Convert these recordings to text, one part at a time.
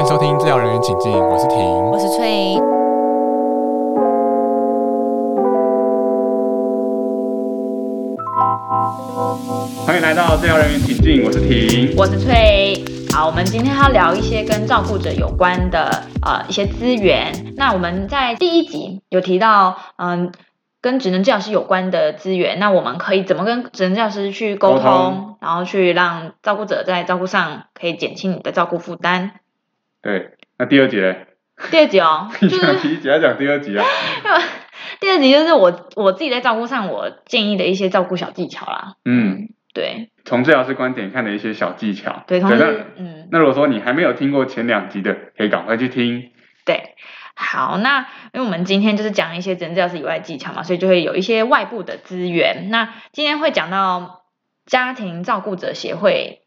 欢迎收听治疗人员请进，我是婷。我是翠。欢迎来到治疗人员请进，我是婷。我是翠。好，我们今天要聊一些跟照顾者有关的呃一些资源。那我们在第一集有提到，嗯，跟职能治疗师有关的资源，那我们可以怎么跟职能治疗师去沟通，然后去让照顾者在照顾上可以减轻你的照顾负担。对，那第二集嘞？第二集哦，第一集，要讲第二集啊？第二集就是我我自己在照顾上我建议的一些照顾小技巧啦。嗯，对从治疗师观点看的一些小技巧。对，同那时嗯。那如果说你还没有听过前两集的，可以赶快去听。对，好，那因为我们今天就是讲一些职能治疗师以外的技巧嘛，所以就会有一些外部的资源。那今天会讲到家庭照顾者协会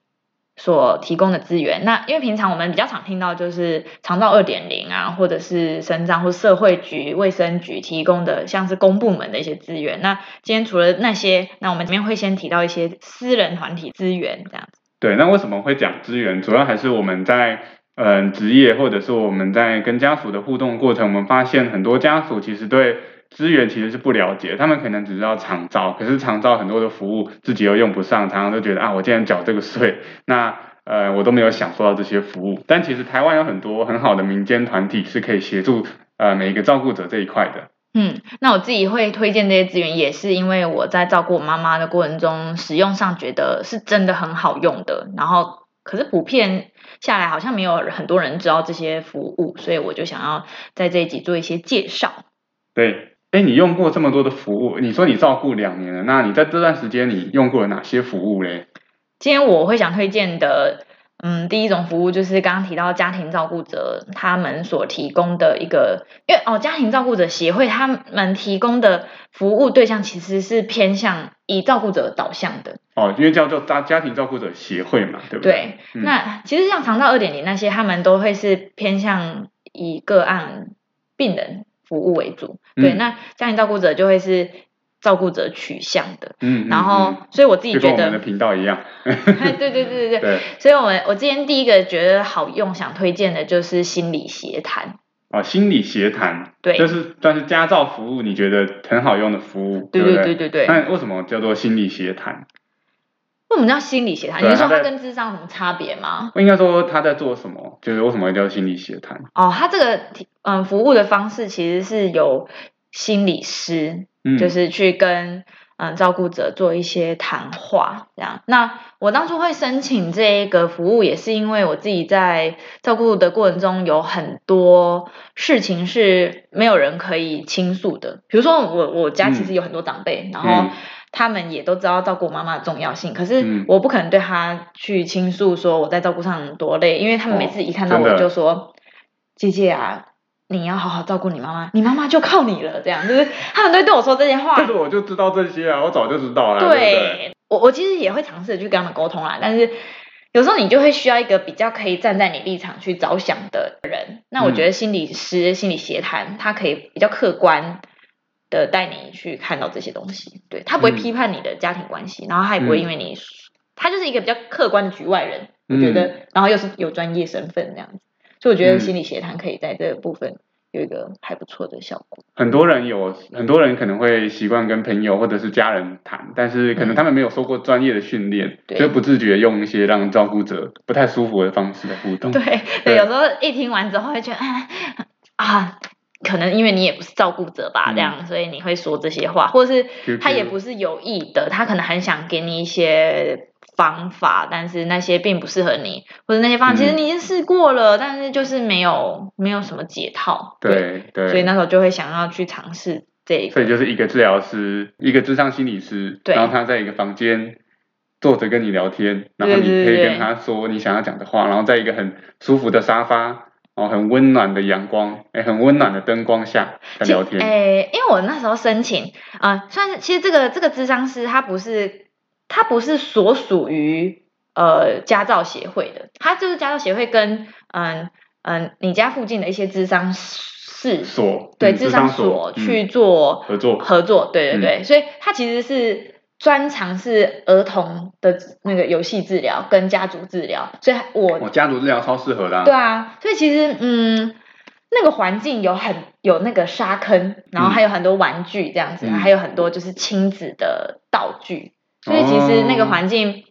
所提供的资源。那因为平常我们比较常听到就是长照二点零啊，或者是生长或社会局、卫生局提供的像是公部门的一些资源。那今天除了那些，那我们这边会先提到一些私人团体资源这样子。对，那为什么会讲资源？主要还是我们在嗯职业或者是我们在跟家属的互动过程，我们发现很多家属其实对资源其实是不了解，他们可能只知道长照，可是长照很多的服务自己又用不上，常常都觉得啊，我竟然缴这个税，那呃我都没有享受到这些服务。但其实台湾有很多很好的民间团体是可以协助呃每一个照顾者这一块的。嗯，那我自己会推荐这些资源，也是因为我在照顾我妈妈的过程中，使用上觉得是真的很好用的。然后，可是普遍下来好像没有很多人知道这些服务，所以我就想要在这一集做一些介绍。对，哎，你用过这么多的服务，你说你照顾两年了，那你在这段时间你用过了哪些服务嘞？今天我会想推荐的，嗯，第一种服务就是刚刚提到家庭照顾者他们所提供的一个，因为哦，家庭照顾者协会他们提供的服务对象其实是偏向以照顾者导向的。哦，因为叫做家家庭照顾者协会嘛，对不对，嗯那其实像长照二点零那些，他们都会是偏向以个案病人服务为主。对，嗯那家庭照顾者就会是照顾者取向的。嗯，嗯然后嗯，所以我自己觉得我们的，频道一样，哎对对对对对，对，所以我们我今天第一个觉得好用，想推荐的就是心理协谈。哦，心理协谈，对就是算是家照服务，你觉得很好用的服务，对对对对对。那为什么叫做心理协谈？为什么叫心理协谈？你是说它对它在跟智商有什么差别吗？我应该说他在做什么？就是为什么会叫心理协谈？哦，他这个嗯服务的方式其实是有心理师嗯，就是去跟嗯照顾者做一些谈话，这样。那我当初会申请这个服务，也是因为我自己在照顾的过程中有很多事情是没有人可以倾诉的。比如说我我家其实有很多长辈，然后嗯他们也都知道照顾妈妈的重要性，可是嗯我不可能对他去倾诉说我在照顾上多累，因为他们每次一看到我就说：“姐姐啊。”你要好好照顾你妈妈，你妈妈就靠你了。这样就是他们都会对我说这些话但。是 我就知道这些啊，我早就知道了，对对？对我，我其实也会尝试去跟他们沟通啦，但是有时候你就会需要一个比较可以站在你立场去着想的人。那我觉得心理师、心理协谈，他可以比较客观的带你去看到这些东西，对他不会嗯。批判你的家庭关系，然后他也不会嗯。因为你，他就是一个比较客观的局外人，我觉得，然后又是有专业身份这样子，所以我觉得嗯。心理协谈可以在这个部分有一个还不错的效果。很多人有，很多人可能会习惯跟朋友或者是家人谈，但是可能他们没有受过专业的训练，就不自觉用一些让照顾者不太舒服的方式的互动。对。对对，有时候一听完之后会觉得啊啊，可能因为你也不是照顾者吧，嗯。这样，所以你会说这些话，或者是他也不是有意的，他可能很想给你一些方法，但是那些并不适合你，或者那些方法其实嗯你已经试过了，但是就是没有没有什么解套，对对，所以那时候就会想要去尝试这一个，所以就是一个治疗师，一个智商心理师，然后他在一个房间坐着跟你聊天，然后你可以跟他说你想要讲的话，然后在一个很舒服的沙发，然后很温暖的阳光，哎，很温暖的灯光下在聊天。诶，因为我那时候申请，啊，算是其实这个这个智商师他不是他不是所属于呃家教协会的，他就是家教协会跟嗯嗯你家附近的一些智商室所对嗯智商所去做合作合作，对对对，所以他其实是专长是儿童的那个游戏治疗跟家族治疗，所以我我家族治疗超适合的、啊。对啊，所以其实嗯，那个环境有很有那个沙坑，然后还有很多玩具这样子，嗯还有很多就是亲子的道具，所以其实那个哦环境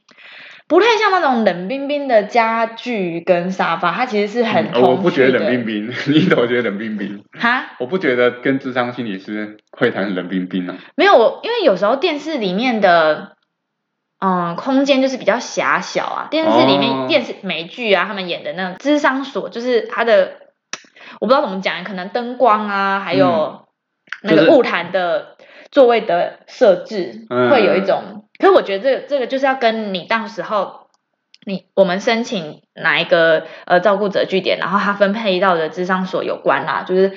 不太像那种冷冰冰的家具跟沙发，它其实是很嗯我不觉得。冷冰冰，你怎么觉得冷冰冰？哈，我不觉得跟智商心理师会谈冷冰冰啊。没有我，因为有时候电视里面的。嗯，空间就是比较狭小啊。电视里面、哦电视美剧啊，他们演的那种智商所，就是它的，我不知道怎么讲，可能灯光啊，还有那个物谈的座位的设置，嗯会有一种。可是我觉得这个这个就是要跟你到时候你我们申请哪一个呃照顾者据点，然后他分配到的智商所有关啦。就是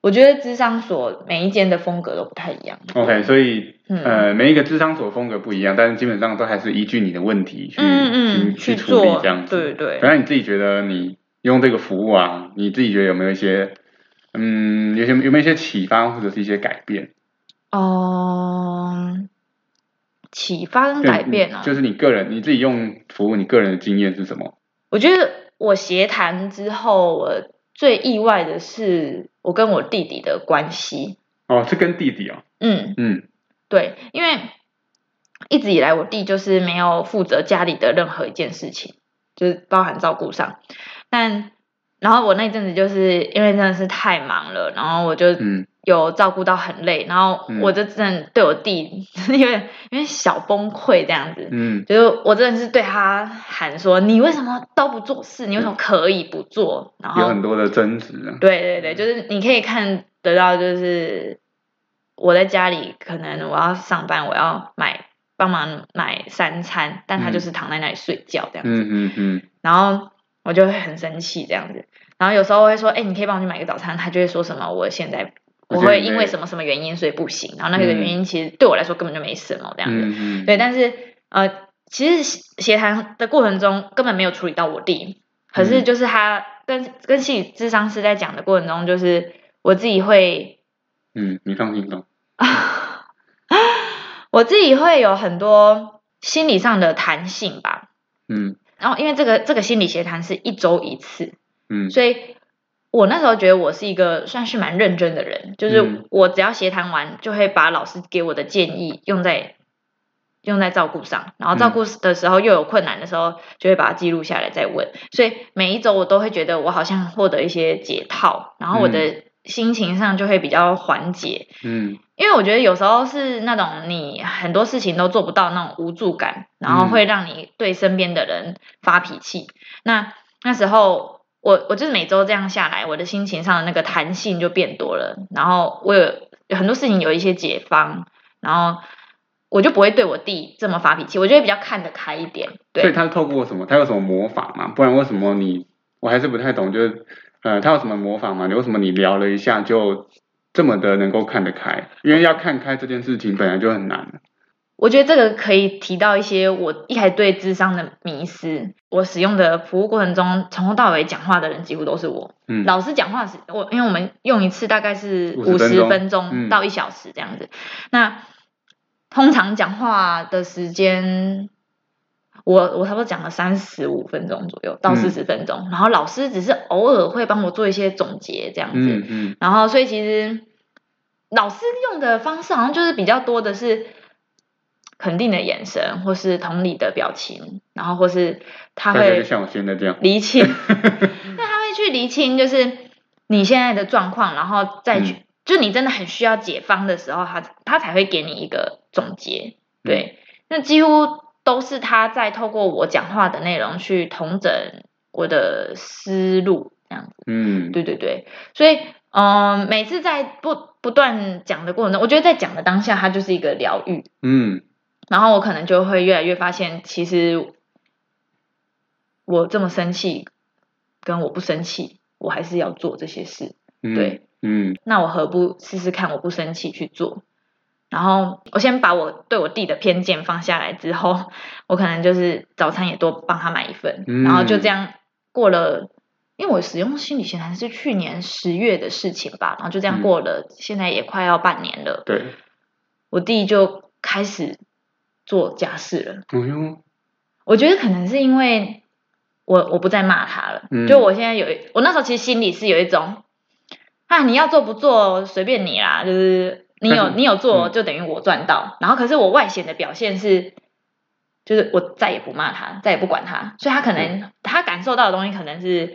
我觉得智商所每一间的风格都不太一样。OK，所以、嗯呃，每一个智商所风格不一样，但是基本上都还是依据你的问题去、去去处理做这样子。对对反正你自己觉得你用这个服务啊，你自己觉得有没有一些嗯，有些有没有一些启发或者是一些改变？哦、启发跟改变哦，就是你个人你自己用服务，你个人的经验是什么？我觉得我协谈之后，我最意外的是我跟我弟弟的关系。哦，是跟弟弟哦，嗯，嗯对，因为一直以来我弟就是没有负责家里的任何一件事情，就是包含照顾上。但然后我那阵子就是因为真的是太忙了，然后我就嗯有照顾到很累，然后嗯我就真的对我弟有点有点小崩溃这样子。嗯就是我真的是对他喊说：“你为什么都不做事？你为什么可以不做？”然后有很多的争执啊。对对对，就是你可以看得到，就是我在家里可能我要上班，我要买帮忙买三餐，但他嗯就是躺在那里睡觉这样子，嗯嗯嗯然后我就会很生气这样子，然后有时候会说，哎，你可以帮我去买个早餐，他就会说什么我现在。我会因为什么什么原因所以不行，然后那个嗯。原因其实对我来说根本就没什么这样。子，对，但是呃，其实协谈的过程中根本没有处理到我弟，可是嗯。就是他跟跟心理智商师在讲的过程中，就是我自己会，嗯，你放心吧。我自己会有很多心理上的弹性吧。嗯。然后因为这个这个心理协谈是一周一次，嗯。所以我那时候觉得我是一个算是蛮认真的人，就是嗯我只要协谈完，就会把老师给我的建议用在用在照顾上，然后照顾的时候又有困难的时候，就会把它记录下来再问。所以每一周我都会觉得我好像获得一些解套，然后我的心情上就会比较缓解。嗯因为我觉得有时候是那种你很多事情都做不到那种无助感，然后会让你对身边的人发脾气。那那时候我我就是每周这样下来，我的心情上的那个弹性就变多了，然后我有很多事情有一些解方，然后我就不会对我弟这么发脾气，我就会比较看得开一点。对，所以他透过什么？他有什么魔法吗？不然为什么你我还是不太懂，就是呃，他有什么魔法吗？你为什么你聊了一下就这么的能够看得开？因为要看开这件事情本来就很难。我觉得这个可以提到一些我一开始对智商的迷思。我使用的服务过程中，从头到尾讲话的人几乎都是我。嗯老师讲话是我，因为我们用一次大概是五十分钟嗯到一小时这样子。那通常讲话的时间，我我差不多讲了三十五分钟左右到嗯四十分钟，然后老师只是偶尔会帮我做一些总结这样子。嗯嗯然后所以其实老师用的方式好像就是比较多的是肯定的眼神，或是同理的表情，然后或是他会像我现在这样。厘清，那他会去厘清就是你现在的状况，然后再去、嗯就你真的很需要解方的时候，他他才会给你一个总结。对，那几乎都是他在透过我讲话的内容去统整我的思路，这样子。嗯，对对对，所以嗯、每次在不不断讲的过程中，我觉得在讲的当下，它就是一个疗愈，嗯然后我可能就会越来越发现，其实我这么生气，跟我不生气，我还是要做这些事。嗯，对，嗯那我何不试试看，我不生气去做？然后我先把我对我弟的偏见放下来之后，我可能就是早餐也多帮他买一份，嗯然后就这样过了。因为我使用心理学还是去年十月的事情吧，然后就这样嗯过了，现在也快要半年了。对，我弟就开始做家事了。哎呦，我觉得可能是因为我我不再骂他了，嗯。就我现在有一我那时候其实心里是有一种啊，你要做不做随便你啦，就是你有你有做嗯。就等于我赚到，然后可是我外显的表现是。就是我再也不骂他，再也不管他，所以他可能他感受到的东西可能是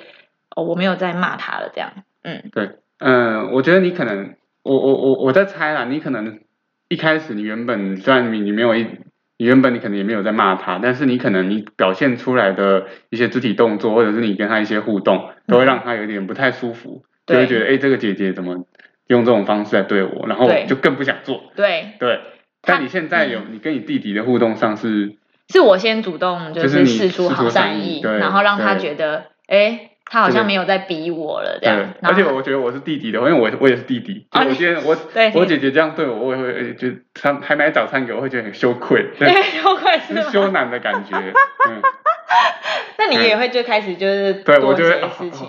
哦，我没有在骂他了，这样，嗯，对。嗯，我觉得你可能，我我我我在猜啦，你可能一开始你原本虽然你你没有一，你原本你可能也没有在骂他，但是你可能你表现出来的一些肢体动作，或者是你跟他一些互动，都会让他有点不太舒服，就会觉得哎，诶这个姐姐怎么用这种方式来对我，然后对就更不想做。对，对，他但你现在有嗯你跟你弟弟的互动上是，是我先主动就就是你试出好善意，然后让他觉得，哎，他好像没有在逼我了，这样，，而且我觉得我是弟弟的，因为我我也是弟弟，我今天我对我姐姐这样对我，我也会诶就她还买早餐给我，会觉得很羞愧，对，又快是是羞吗？赧的感觉，嗯，那你也会就开始就是对我就会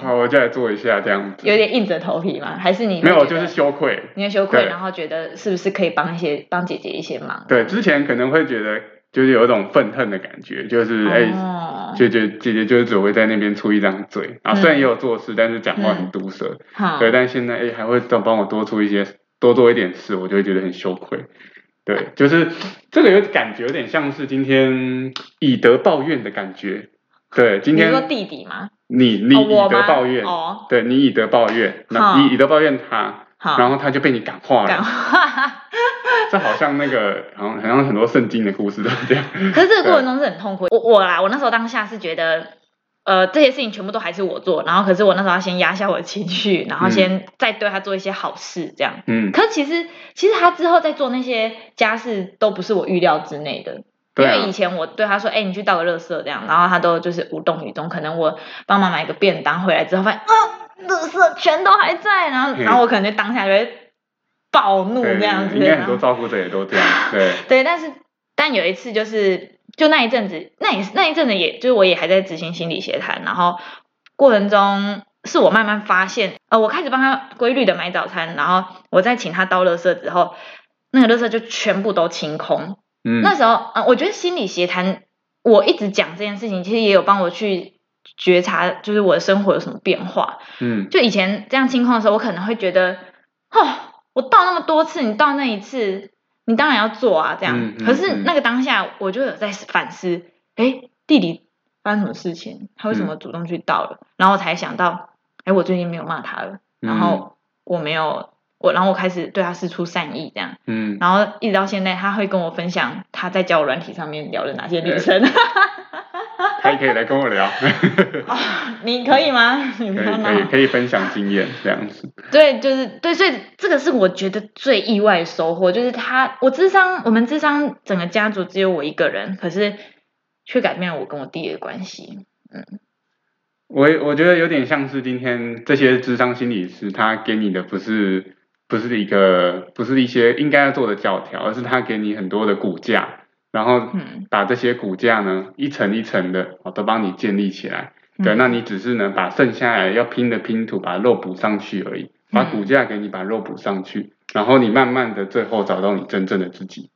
好，我就来做一下这样子，有点硬着头皮嘛？还是你没有，就是羞愧，你会羞愧，然后觉得是不是可以帮一些帮姐姐一些忙？对，之前可能会觉得就是有一种愤恨的感觉，就是哎。哦，就觉得姐姐就是只会在那边出一张嘴啊，嗯虽然也有做事，但是讲话很毒舌。好对，但现在哎还会再帮我多出一些，多做一点事，我就会觉得很羞愧。对，就是这个有感觉有点像是今天以德报怨的感觉。对，今你说天弟弟吗？你你以德报怨，哦，对你以德报怨，那好你以德报怨他，好，然后他就被你感化了感了。化。这好像那个好像好像很多圣经的故事都是这样。可是这个过程中是很痛苦。我我啦，我那时候当下是觉得，呃，这些事情全部都还是我做，然后可是我那时候要先压下我的情绪，然后先再对他做一些好事，这样。嗯，可是其实其实他之后在做那些家事都不是我预料之内的。因为以前我对他说：“哎、你去倒个垃圾这样。”然后他都就是无动于衷。可能我帮忙买个便当回来之后，发现啊，垃圾全都还在，然后嗯然后我可能就当下就会暴怒对这样子。应该很多照顾者也都这样。对，对，但是但有一次就是就那一阵子，那也那一阵子也，就是我也还在执行心理协谈，然后过程中是我慢慢发现，呃，我开始帮他规律的买早餐，然后我再请他倒垃圾之后，那个垃圾就全部都清空。嗯，那时候啊、呃我觉得心理协谈，我一直讲这件事情，其实也有帮我去觉察，就是我的生活有什么变化。嗯就以前这样清空的时候，我可能会觉得，哦，我到那么多次，你到那一次，你当然要做啊，这样。嗯嗯可是嗯那个当下，我就有在反思，哎，弟弟发生什么事情？他为什么主动去倒了？然后我才想到，哎，我最近没有骂他了，然后我没有。我然后我开始对他施出善意，这样，嗯，然后一直到现在，他会跟我分享他在交友软体上面聊了哪些女生。他也可以来跟我聊，哦，你可以吗？你可以可以可以分享经验这样子。对，就是对，所以这个是我觉得最意外的收获，就是他，我智商，我们智商整个家族只有我一个人，可是却改变了我跟我弟的关系。嗯我我觉得有点像是今天这些智商心理师，他给你的不是不是一个不是一些应该要做的教条，而是他给你很多的骨架，然后嗯，把这些骨架呢一层一层的哦都帮你建立起来。对，嗯那你只是呢把剩下来要拼的拼图把肉补上去而已，把嗯骨架给你把肉补上去，然后你慢慢的最后找到你真正的自己。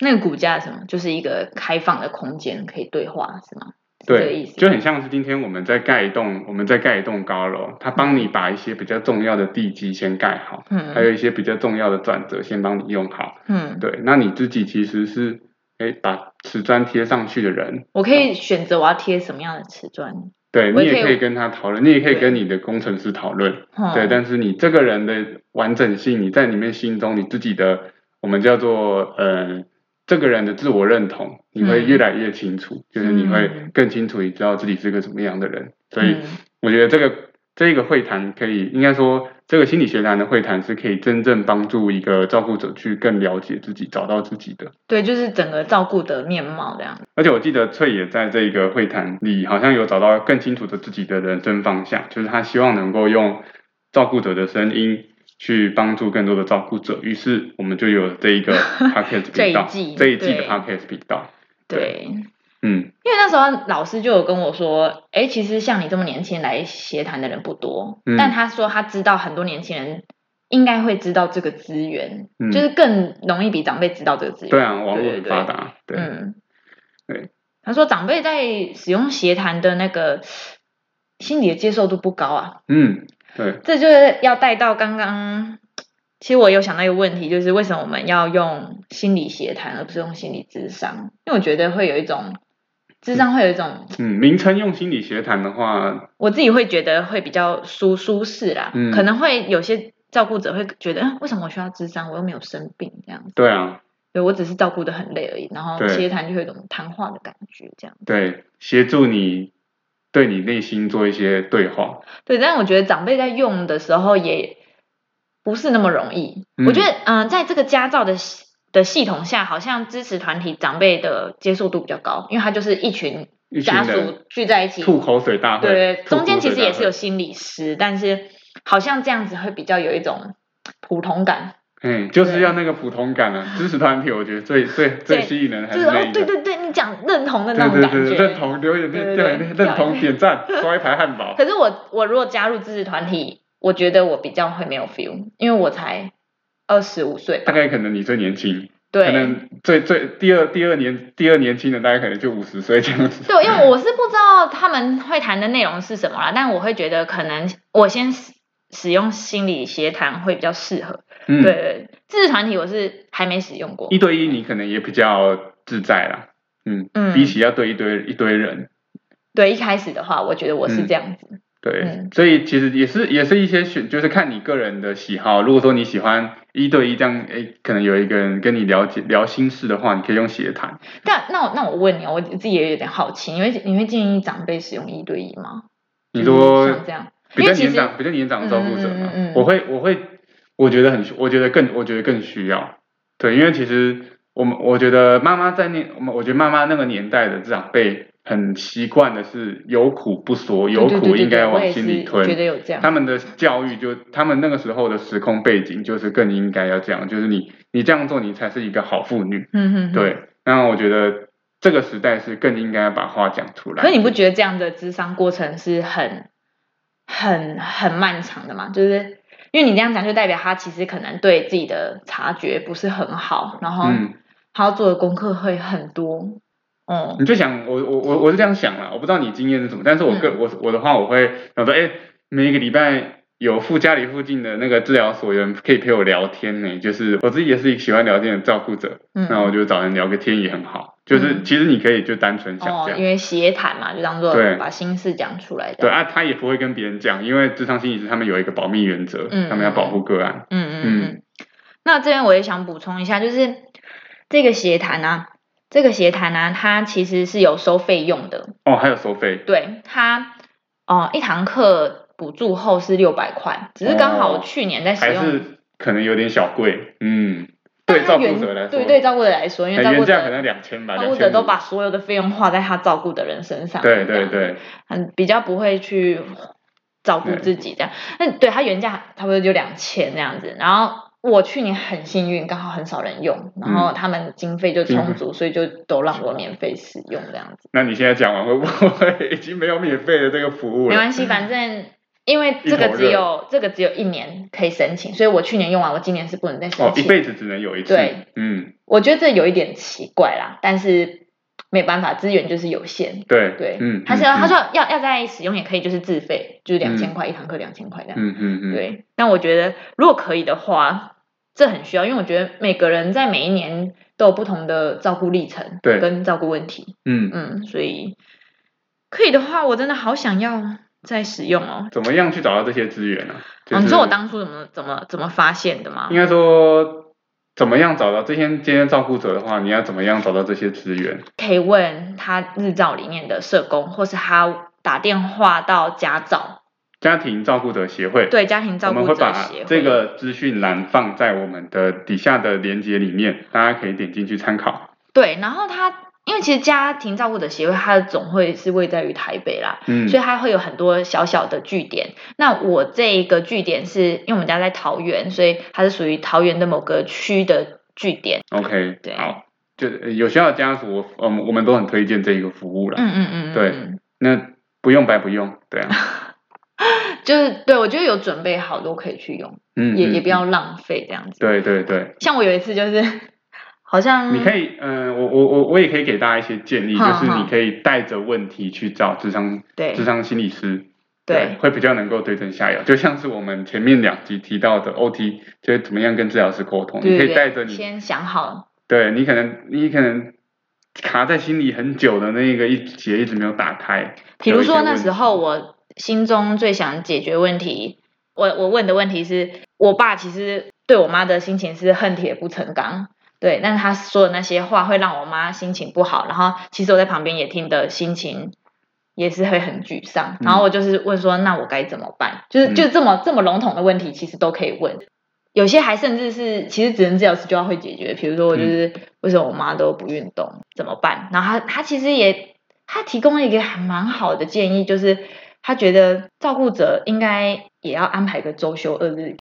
那个骨架是什么？就是一个开放的空间，可以对话，是吗？对。就很像是今天我们在盖一栋，我们在盖一栋高楼，他帮你把一些比较重要的地基先盖好，嗯还有一些比较重要的转折先帮你用好。嗯，对，那你自己其实是，哎，把瓷砖贴上去的人，我可以选择我要贴什么样的瓷砖。对也你也可以跟他讨论，你也可以跟你的工程师讨论，哦对，但是你这个人的完整性，你在你们心中你自己的，我们叫做呃，这个人的自我认同，你会嗯。越来越清楚，就是你会嗯。更清楚，你知道自己是个什么样的人。所以嗯。我觉得这个这个会谈可以，应该说这个心理学谈的会谈是可以真正帮助一个照顾者去更了解自己，找到自己的。对，就是整个照顾的面貌这样。而且我记得翠也在这个会谈里，好像有找到更清楚的自己的人生方向，就是他希望能够用照顾者的声音去帮助更多的照顾者。于是我们就有这一个 podcast 频道，季这一季的对 podcast 频道。对，嗯因为那时候老师就有跟我说，哎，其实像你这么年轻来协谈的人不多，嗯但他说他知道很多年轻人应该会知道这个资源，嗯就是更容易比长辈知道这个资源。对啊，网络发达，对，嗯，对。他说长辈在使用协谈的那个心理的接受度不高啊，嗯，对，这就是要带到刚刚。其实我有想到一个问题，就是为什么我们要用心理协谈，而不是用心理智商？因为我觉得会有一种智商会有一种，嗯，名称用心理学谈的话，我自己会觉得会比较舒舒适啦。嗯可能会有些照顾者会觉得，嗯，为什么我需要智商？我又没有生病，这样子。对啊，对我只是照顾的很累而已。然后对协谈就会有一种谈话的感觉，这样。对，协助你对你内心做一些对话，对，但我觉得长辈在用的时候也不是那么容易。嗯我觉得，嗯、在这个家照的系的系统下，好像支持团体长辈的接受度比较高，因为他就是一群家人属聚在一起。吐口水大会，对，中间其实也是有，心理师，但是好像这样子会比较有一种普通感，嗯，就是要那个普通感啊，支持团体，我觉得最最最吸引人还就是是哦那一，个。对对对，你讲认同的那种感对对，觉。认同留言，对对认同点赞，刷一排汉堡。可是我我如果加入支持团体，我觉得我比较会没有 feel，因为我才二十五岁，大概可能你最年轻，对可。能最最第二第二年第二年轻的大概可能就五十岁这样子。对，因为我是不知道他们会谈的内容是什么啦，但我会觉得可能我先使使用心理协谈会比较适合。嗯，对，对，支持团体我是还没使用过。一对一你可能也比较自在啦。嗯，嗯比起要对一堆一堆人，对，一开始的话，我觉得我是嗯这样子。对，嗯所以其实也是也是一些选，就是看你个人的喜好。如果说你喜欢一对一这样，诶，可能有一个人跟你了解聊心事的话，你可以用斜谈。但那我那我问你哦，我自己也有点好奇，你会你会建议长辈使用一对一吗？你就是说像这样，年长比较年长的照顾者嘛，我会我会我觉得很我觉得更我觉得更需要，对，因为其实我们我觉得妈妈在那我们我觉得妈妈那个年代的长辈很习惯的是有苦不说，有苦应该往心里吞。觉得有这样。他们的教育就他们那个时候的时空背景就是更应该要这样，就是你你这样做你才是一个好妇女，嗯哼哼。对。那我觉得这个时代是更应该把话讲出来。可是你不觉得这样的智商过程是很、很、很漫长的吗？就是因为你这样讲，就代表他其实可能对自己的察觉不是很好，然后嗯，他要做的功课会很多。哦、你就想我我我我是这样想啦，我不知道你经验是什么，但是我个、嗯我我的话，我会想说，哎，每一个礼拜有附家里附近的那个治疗所有人可以陪我聊天呢，就是我自己也是喜欢聊天的照顾者，嗯，那我就找人聊个天也很好，就是、嗯其实你可以就单纯想哦这，样。因为协谈嘛，就当做把心事讲出来的。对啊，他也不会跟别人讲，因为智商心理师他们有一个保密原则，嗯他们要保护个案。嗯嗯嗯嗯。那这边我也想补充一下，就是这个协谈啊，这个协谈啊，它其实是有收费用的。哦，还有收费，对它，哦、一堂课补助后是六百块，只是刚好哦去年在使用，还是可能有点小贵，嗯，对照顾者来说，对对照顾者来说，因为照顾者可能两千吧，照顾者都把所有的费用花在他照顾的人身上，对对对，很比较不会去照顾自己这样。那对他原价差不多就两千这样子，然后。我去年很幸运，刚好很少人用，然后他们经费就充足，所以就都让我免费使用这样子。那你现在讲完会不会 已经没有免费的这个服务了？没关系，反正因为这个只有这个只有一年可以申请，所以我去年用完，我今年是不能再申哦，一。辈子只能有一次。对，嗯，我觉得这有一点奇怪啦，但是没办法，资源就是有限。对对，嗯，他是要嗯他说要要再使用也可以，就是自费，就是两嗯千块一堂课，两千块这样。嗯嗯嗯，对，但我觉得如果可以的话，这很需要，因为我觉得每个人在每一年都有不同的照顾历程，对跟照顾问题，嗯，嗯，所以可以的话，我真的好想要再使用哦。怎么样去找到这些资源呢？就哦，是你说我当初怎么怎么怎么发现的吗应？该说。怎么样找到这些这些照顾者的话，你要怎么样找到这些资源？可以问他日照里面的社工，或是他打电话到家照，家庭照顾者协会，对家庭照顾我们会把。这个资讯栏放在我们的底下的链接里面，大家可以点进去参考。对，然后他因为其实家庭照顾的协会它的总会是位在于台北啦，嗯，所以它会有很多小小的据点。那我这一个据点是因为我们家在桃园，所以它是属于桃园的某个区的据点。OK，对好，就呃有需要的家属，我嗯，我们都很推荐这一个服务了。嗯嗯嗯，嗯对嗯那不用白不用，对啊，就是对我觉得有准备好都可以去用，嗯，嗯也也不要嗯浪费这样子。对对对，像我有一次就是好像你可以，嗯、我我我我也可以给大家一些建议，好就是你可以带着问题去找智商对。智商心理师，对。会比较能够对症下药。就像是我们前面两集提到的 OT，就是怎么样跟治疗师沟通，你可以带着你，先想好，对你可能你可能卡在心里很久的那个一结一直没有打开，比如说那时候我心中最想解决问题，我我问的问题是我爸其实对我妈的心情是恨铁不成钢，对，但是他说的那些话会让我妈心情不好，然后其实我在旁边也听得心情也是会很沮丧，然后我就是问说那我该怎么办？就是嗯就这么这么笼统的问题，其实都可以问。有些还甚至是，其实只能治疗师就要会解决。比如说，我就是为什么我妈都不运动，怎么办？然后他他其实也他提供了一个还蛮好的建议，就是他觉得照顾者应该也要安排个周休二日。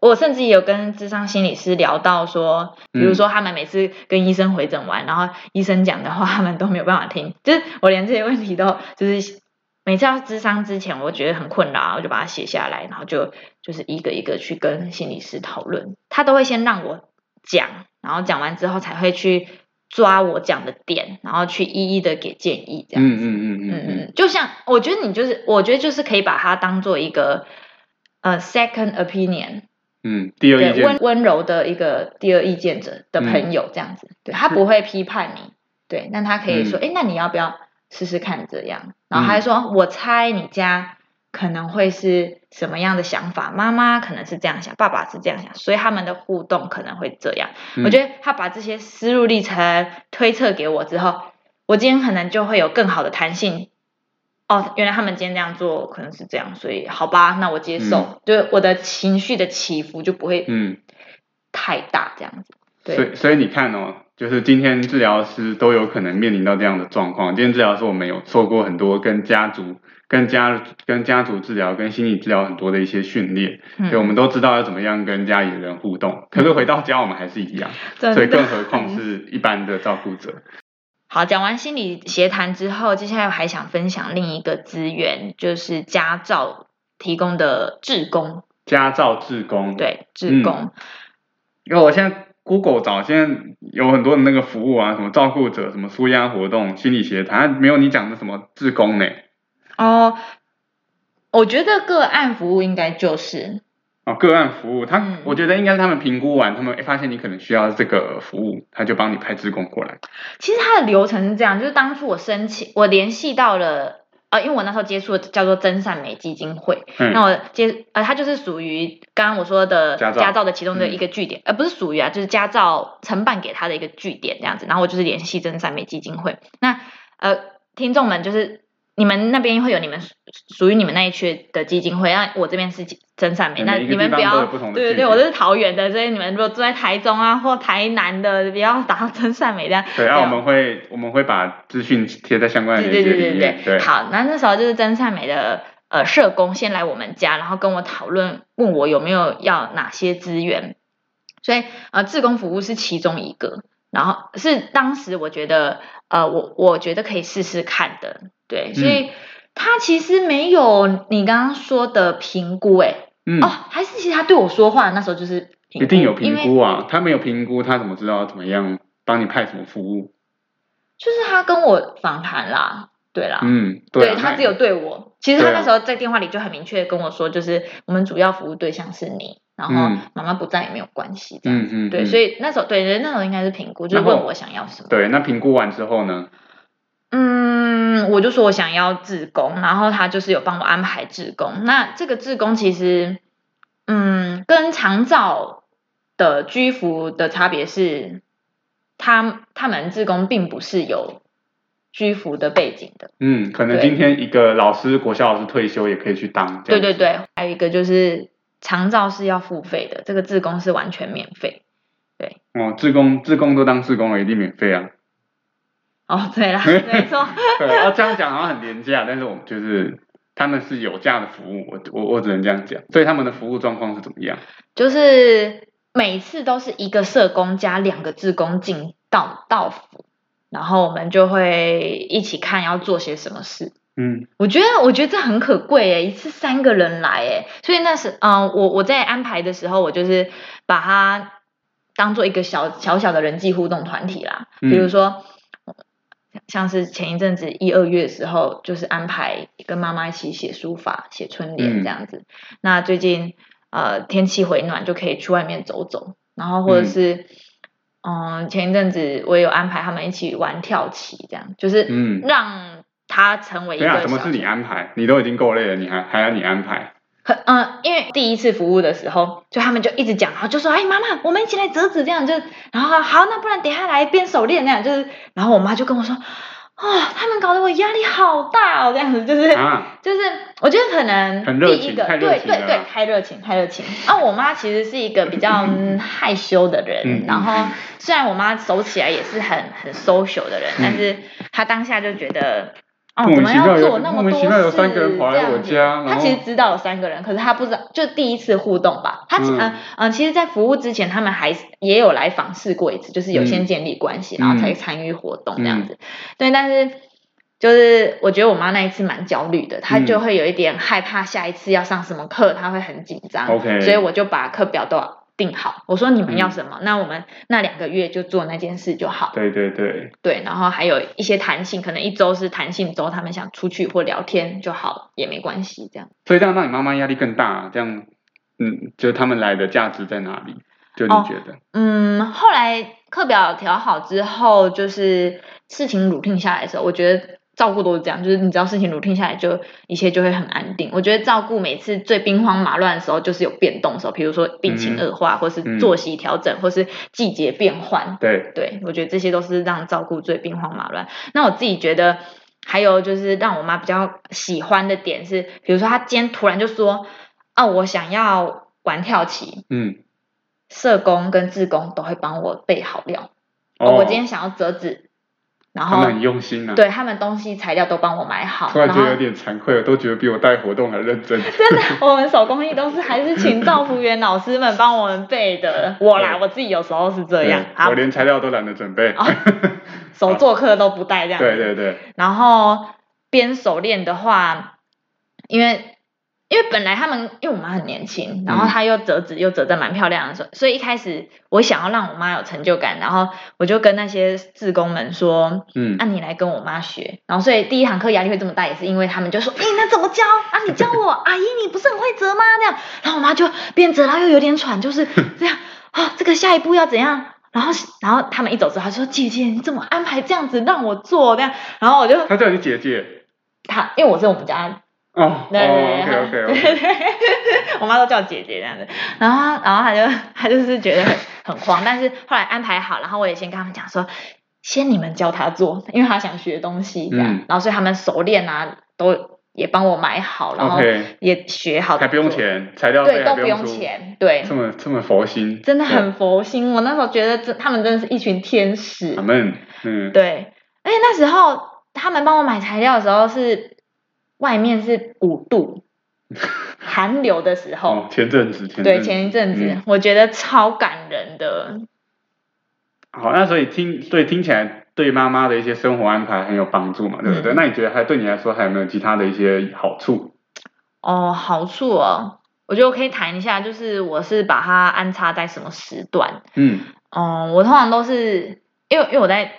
我甚至有跟智商心理师聊到说，比如说他们每次跟医生回诊完，然后医生讲的话他们都没有办法听，就是我连这些问题都就是每次要智商之前，我觉得很困扰，我就把它写下来，然后就就是一个一个去跟心理师讨论，他都会先让我讲，然后讲完之后才会去抓我讲的点，然后去一一的给建议，这样。子嗯嗯嗯嗯嗯嗯，就像我觉得你就是，我觉得就是可以把它当做一个呃 second opinion，嗯，第二温，温柔的一个第二意见者的嗯朋友这样子，对他不会批判你，对，那他可以说，嗯哎、那你要不要试试看这样？然后他还说，我猜你家可能会是什么样的想法，妈妈可能是这样想，爸爸是这样想，所以他们的互动可能会这样。嗯我觉得他把这些思路历程推测给我之后，我今天可能就会有更好的弹性。哦，原来他们今天这样做可能是这样，所以好吧，那我接受，就是我的情绪的起伏就不会嗯，太大，这样子。所，以所以你看哦，就是今天治疗师都有可能面临到这样的状况。今天治疗师我们有受过很多跟家族、跟家、跟家族治疗、跟心理治疗很多的一些训练，嗯对，我们都知道要怎么样跟家里人互动。可是回到家我们还是一样，所以更何况是一般的照顾者。好，讲完心理协谈之后，接下来我还想分享另一个资源，就是家照提供的志工，家照志工，，对，志工，因为我现在 Google 找，现在有很多的那个服务啊，什么照顾者、什么舒压活动、心理协谈，没有你讲的什么志工呢。哦，我觉得个案服务应该就是，哦，个案服务，他、嗯我觉得应该是他们评估完，他们诶发现你可能需要这个服务，他就帮你派志工过来。其实他的流程是这样，就是当初我申请，我联系到了。呃，因为我那时候接触的叫做真善美基金会，嗯那我接呃，它就是属于刚刚我说的家照的其中的嗯一个据点，呃，不是属于啊，就是家照承办给他的一个据点这样子。然后我就是联系真善美基金会。那呃，听众们就是你们那边会有你们属属于你们那一区的基金会，那我这边是真善美，那你们不要对对对，我这是桃园的，所以你们如果住在台中啊或台南的，不要打到真善美这样。对，那、对我们会我们会把资讯贴在相关的对对链接里面。对对对，好，那那时候就是真善美的呃社工先来我们家，然后跟我讨论，问我有没有要哪些资源，所以呃，志工服务是其中一个，然后是当时我觉得呃我我觉得可以试试看的，对，所以他其实没有你刚刚说的评估，哎、嗯，哦，还是其实他对我说话那时候就是一定有评估啊，他没有评估，他怎么知道怎么样帮你派什么服务？就是他跟我访谈啦，对啦，嗯，对他只有对我，其实他那时候在电话里就很明确地跟我说，就是我们主要服务对象是你，然后嗯妈妈不在也没有关系，这样子。嗯嗯，对，嗯所以那时候对人，那时候应该是评估，就是问我想要什么。对，那评估完之后呢？嗯，我就说我想要自工，然后他就是有帮我安排自工。那这个自工其实，嗯，跟长照的居服的差别是，他他们自工并不是有居服的背景的。嗯，可能今天一个老师，国校老师退休也可以去当。对对对，还有一个就是长照是要付费的，这个志工是完全免费。对哦，志工志工都当志工了，一定免费啊。哦，对啦，没错，对，哦，这样讲好像很廉价，但是我们就是他们是有价的服务，我我我只能这样讲。所以他们的服务状况是怎么样？就是每次都是一个社工加两个志工进到到府，然后我们就会一起看要做些什么事。嗯我觉得，我觉得这很可贵诶，一次三个人来诶，所以那是，嗯、我我在安排的时候，我就是把它当做一个小小小的人际互动团体啦。嗯比如说，像是前一阵子一二月的时候，就是安排跟妈妈一起写书法、写春联嗯这样子。那最近呃天气回暖，就可以去外面走走，然后或者嗯是。嗯，前一阵子我也有安排他们一起玩跳棋，这样就是嗯让他成为什么是你安排？你都已经够累了，你还还要你安排？很嗯，因为第一次服务的时候，就他们就一直讲，然后就说：“哎，妈妈，我们一起来折纸，这样就，然后好，那不然等下来编手链那样，就是，然后我妈就跟我说，哦，他们搞得我压力好大哦，这样子，就是，啊就是，我觉得可能第一个，对对对，太热情，太热情。啊，我妈其实是一个比较嗯 害羞的人，然后嗯虽然我妈走起来也是很很 social 的人，但是她当下就觉得。哦，莫怎么要名其妙有做那么多事？莫名其妙有三个人跑来我家然后她其实知道有三个人，可是他不知道，就第一次互动吧。他嗯嗯嗯，其实，在服务之前，他们还是也有来访试过一次，就是有先嗯建立关系，然后才嗯参与活动这样子。对，但是就是我觉得我妈那一次蛮焦虑的，她嗯就会有一点害怕下一次要上什么课，她会很紧张。OK 所以我就把课表都定好，我说你们要嗯什么，那我们那两个月就做那件事就好。对对对，对，然后还有一些弹性，可能一周是弹性周，他们想出去或聊天就好，也没关系，这样。所以这样让你妈妈压力更大，啊这样，嗯，就是他们来的价值在哪里？就你哦觉得？嗯，后来课表调好之后，就是事情 routine 下来的时候，我觉得照顾都是这样，就是你只要事情 routine 下来就，一切就会很安定。我觉得照顾每次最兵荒马乱的时候，就是有变动的时候，比如说病情嗯恶化，或是嗯作息调整，或是季节变换。对，对，我觉得这些都是让照顾最兵荒马乱。那我自己觉得，还有就是让我妈比较喜欢的点是，比如说她今天突然就说，哦，我想要玩跳棋，嗯，社工跟志工都会帮我备好料。哦，我今天想要折纸，然后他们很用心啊。，对他们东西材料都帮我买好，突然觉得有点惭愧，我都觉得比我带活动还认真。真的，我们手工艺都是还是请造福员老师们帮我们备的。我啦，我自己有时候是这样，我，连材料都懒得准备。哦手做课都不带这样子。对对对，然后编手链的话，因为因为本来他们因为我妈很年轻，然后嗯她又折纸又折的蛮漂亮的，所以所以一开始我想要让我妈有成就感，然后我就跟那些志工们说，嗯那、，你来跟我妈学。然后所以第一堂课压力会这么大，也是因为他们就说，哎，那怎么教啊？你教我，阿姨你不是很会折吗？这样，然后我妈就边折，然后又有点喘，就是 这样啊，这个下一步要怎样？然后，然后他们一走之后，她说：“姐姐，你怎么安排这样子让我做这样？”然后我就他叫你姐姐。她，因为我是我们家哦对哦对对对 我妈都叫姐姐这样子。然后，然后她就她就是觉得很很慌，但是后来安排好，然后我也先跟他们讲说，先你们教她做，因为她想学东西这样。嗯。然后所以他们熟练啊都也帮我买好，然后也学好，还不用，钱，材料对，都不用，钱，对。这。么这么佛心，真的很佛心，我那时候觉得这他们真的是一群天使。他。们，嗯，对，而且那时候他们帮我买材料的时候是外面是五度，寒流的时候。哦，前阵子，前对，前一阵子、嗯我觉得超感人的。好，那所以听，所以听起来对妈妈的一些生活安排很有帮助嘛，对不对？嗯那你觉得还对你来说还有没有其他的一些好处？哦，好处哦，我觉得我可以谈一下，就是我是把它安插在什么时段。嗯哦、我通常都是因为因为我在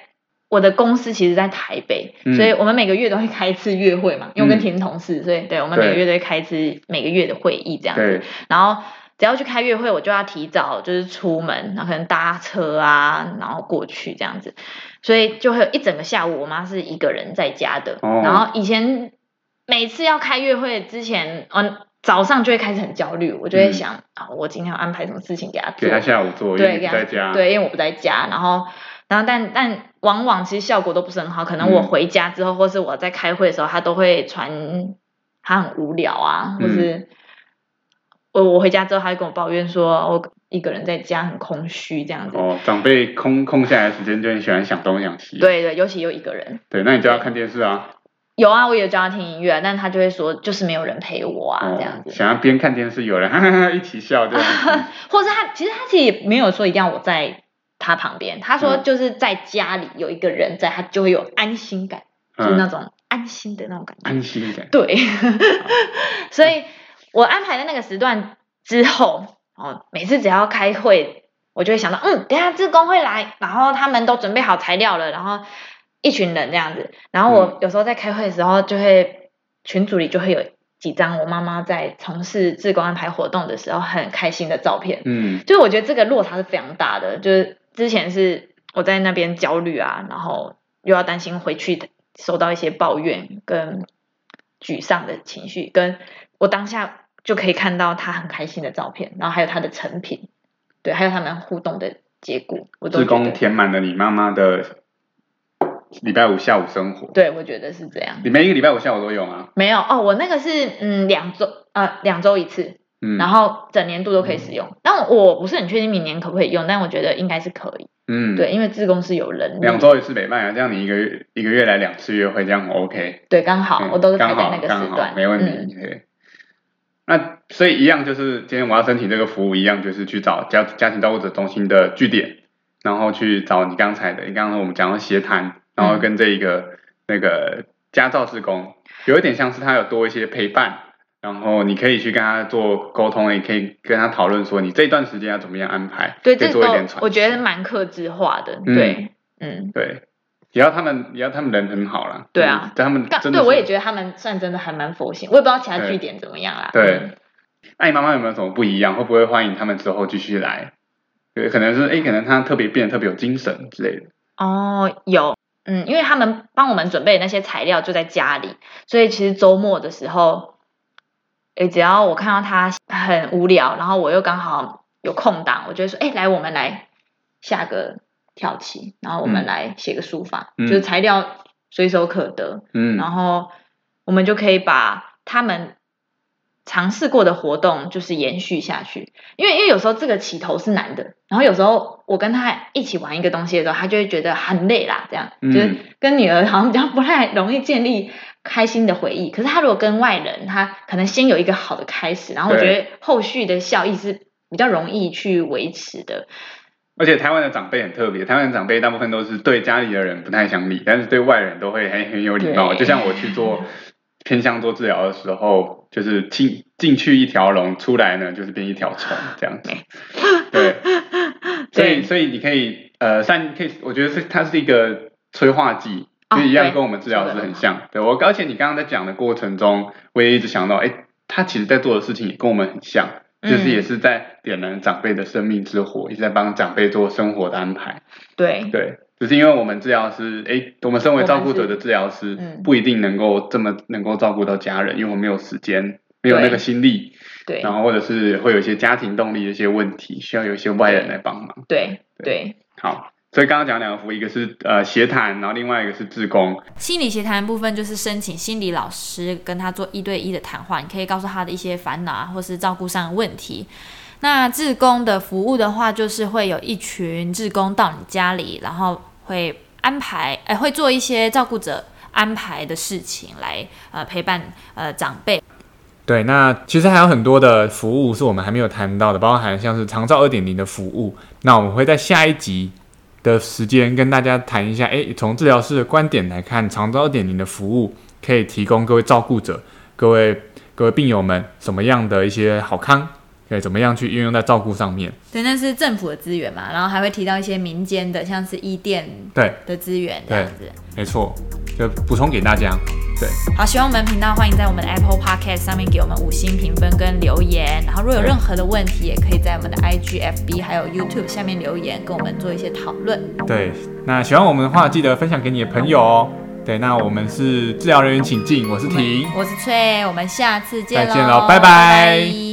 我的公司其实在台北，嗯所以我们每个月都会开一次月会嘛，因为我跟嗯田同事，所以对我们每个月都会开一次每个月的会议这样子。对，然后只要去开月会，我就要提早就是出门，然后可能搭车啊，然后过去这样子，所以就会有一整个下午，我妈是一个人在家的。哦然后以前每次要开月会之前，嗯，早上就会开始很焦虑，我就会嗯想、啊，我今天要安排什么事情给她做给，他下午做，因对，为你给她不在家，，对，因为我不在家，然后。然后但但往往其实效果都不是很好，可能我嗯回家之后，或是我在开会的时候，他都会传他很无聊啊，或嗯是我我回家之后，他会跟我抱怨说，我一个人在家很空虚这样子。哦，长辈空空下来的时间就很喜欢想东想西，对对，尤其又一个人。对，那你就要看电视啊，有啊，我也有教他听音乐啊，但他就会说，就是没有人陪我啊，哦这样子。想要边看电视有人哈哈哈一起笑这样子，或者是他其实他其实也没有说一定要我在他旁边，他说嗯。就是在家里有一个人在，他就会有安心感，就是那嗯，种安心的那种感觉。安心一点。对，所以我安排的那个时段之后，哦，每次只要开会，我就会想到，嗯，等下志工会来，然后他们都准备好材料了，然后一群人这样子，然后我有时候在开会的时候，就会群组里就会有几张我妈妈在从事志工安排活动的时候很开心的照片，嗯。就是我觉得这个落差是非常大的，就是之前是我在那边焦虑啊，然后又要担心回去收到一些抱怨跟沮丧的情绪，跟我当下就可以看到他很开心的照片，然后还有他的成品，对，还有他们互动的结果，我都志工觉得，填满了你妈妈的礼拜五下午生活。对我觉得是这样。你每一个礼拜五下午都有吗？没有哦，我那个是嗯两周呃两周一次，嗯，然后整年度都可以使用，但我不是很确定明年可不可以用，但我觉得应该是可以，嗯，对，因为自工是有人力。两周一次北半啊，这样你一个月一个月来两次约会，这样很 OK。对，刚好嗯我都是排刚好在那个时段，没问嗯。题。对。那所以一样就是今天我要申请这个服务，一样就是去找家家庭照顾者中心的据点，然后去找你刚才的，你刚刚我们讲到协谈，然后跟这一个、那个家照志工，有一点像是他有多一些陪伴，然后你可以去跟他做沟通，也可以跟他讨论说你这段时间要怎么样安排，对，这个做一点传我觉得授蛮克制化的，嗯。对，嗯，对，也要他们也要他们人很好啦，对啊。嗯他们对我也觉得他们算真的还蛮佛性，我也不知道其他对据点怎么样啦，对。嗯，那你妈妈有没有什么不一样？会不会欢迎他们之后继续来？对，可能是哎，可能他特别变得特别有精神之类的。哦，有，嗯，因为他们帮我们准备的那些材料就在家里，所以其实周末的时候，诶，只要我看到他很无聊，然后我又刚好有空档，我就会说，哎，来，我们来下个跳棋，然后我们嗯。来写个书法，嗯。就是材料随手可得，嗯。然后我们就可以把他们尝试过的活动就是延续下去，因为因为有时候这个起头是难的，然后有时候我跟他一起玩一个东西的时候，他就会觉得很累啦，这样、嗯。就是跟女儿好像比较不太容易建立开心的回忆。可是他如果跟外人，他可能先有一个好的开始，然后我觉得后续的效益是比较容易去维持的。而且台湾的长辈很特别，台湾的长辈大部分都是对家里的人不太想理，但是对外人都会很很有礼貌。就像我去做偏向做治疗的时候，就是进进去一条龙，出来呢就是变一条虫这样子。对，所以 所以你可以呃善可以，我觉得是它是一个催化剂，哦就一样跟我们治疗师很像。对我，而且你刚刚在讲的过程中，我也一直想到，哎，他其实在做的事情也跟我们很像。就是嗯也是在点燃长辈的生命之火，一直在帮长辈做生活的安排。对，对，只是因为我们治疗师，哎，我们身为照顾者的治疗师，嗯不一定能够这么能够照顾到家人，因为我们没有时间，没有那个心力，对，然后或者是会有一些家庭动力的一些问题，需要有一些外人来帮忙。对，对对，好，所以刚刚讲两个服务，一个是呃协谈，然后另外一个是志工。心理协谈部分就是申请心理老师跟他做一对一的谈话，你可以告诉他的一些烦恼啊，或是照顾上的问题。那志工的服务的话，就是会有一群志工到你家里，然后会安排，哎、会做一些照顾者安排的事情来呃陪伴呃长辈。对，那其实还有很多的服务是我们还没有谈到的，包含像是长照二点零的服务。那我们会在下一集的时间跟大家谈一下，诶，从治疗师的观点来看，长照二点零的服务可以提供各位照顾者、各位各位病友们什么样的一些好康，可以怎么样去运用在照顾上面。对，那是政府的资源嘛，然后还会提到一些民间的，像是医店对，的资源这样子。没错，就补充给大家。对好，喜欢我们频道，欢迎在我们的 Apple Podcast 上面给我们五星评分跟留言。然后，如果有任何的问题，也可以在我们的 IG、FB 还有 YouTube 下面留言，跟我们做一些讨论。对，那喜欢我们的话，记得分享给你的朋友哦。对，那我们是治疗人员请进，我是婷。我是崔，我们下次见喽，再见喽拜拜拜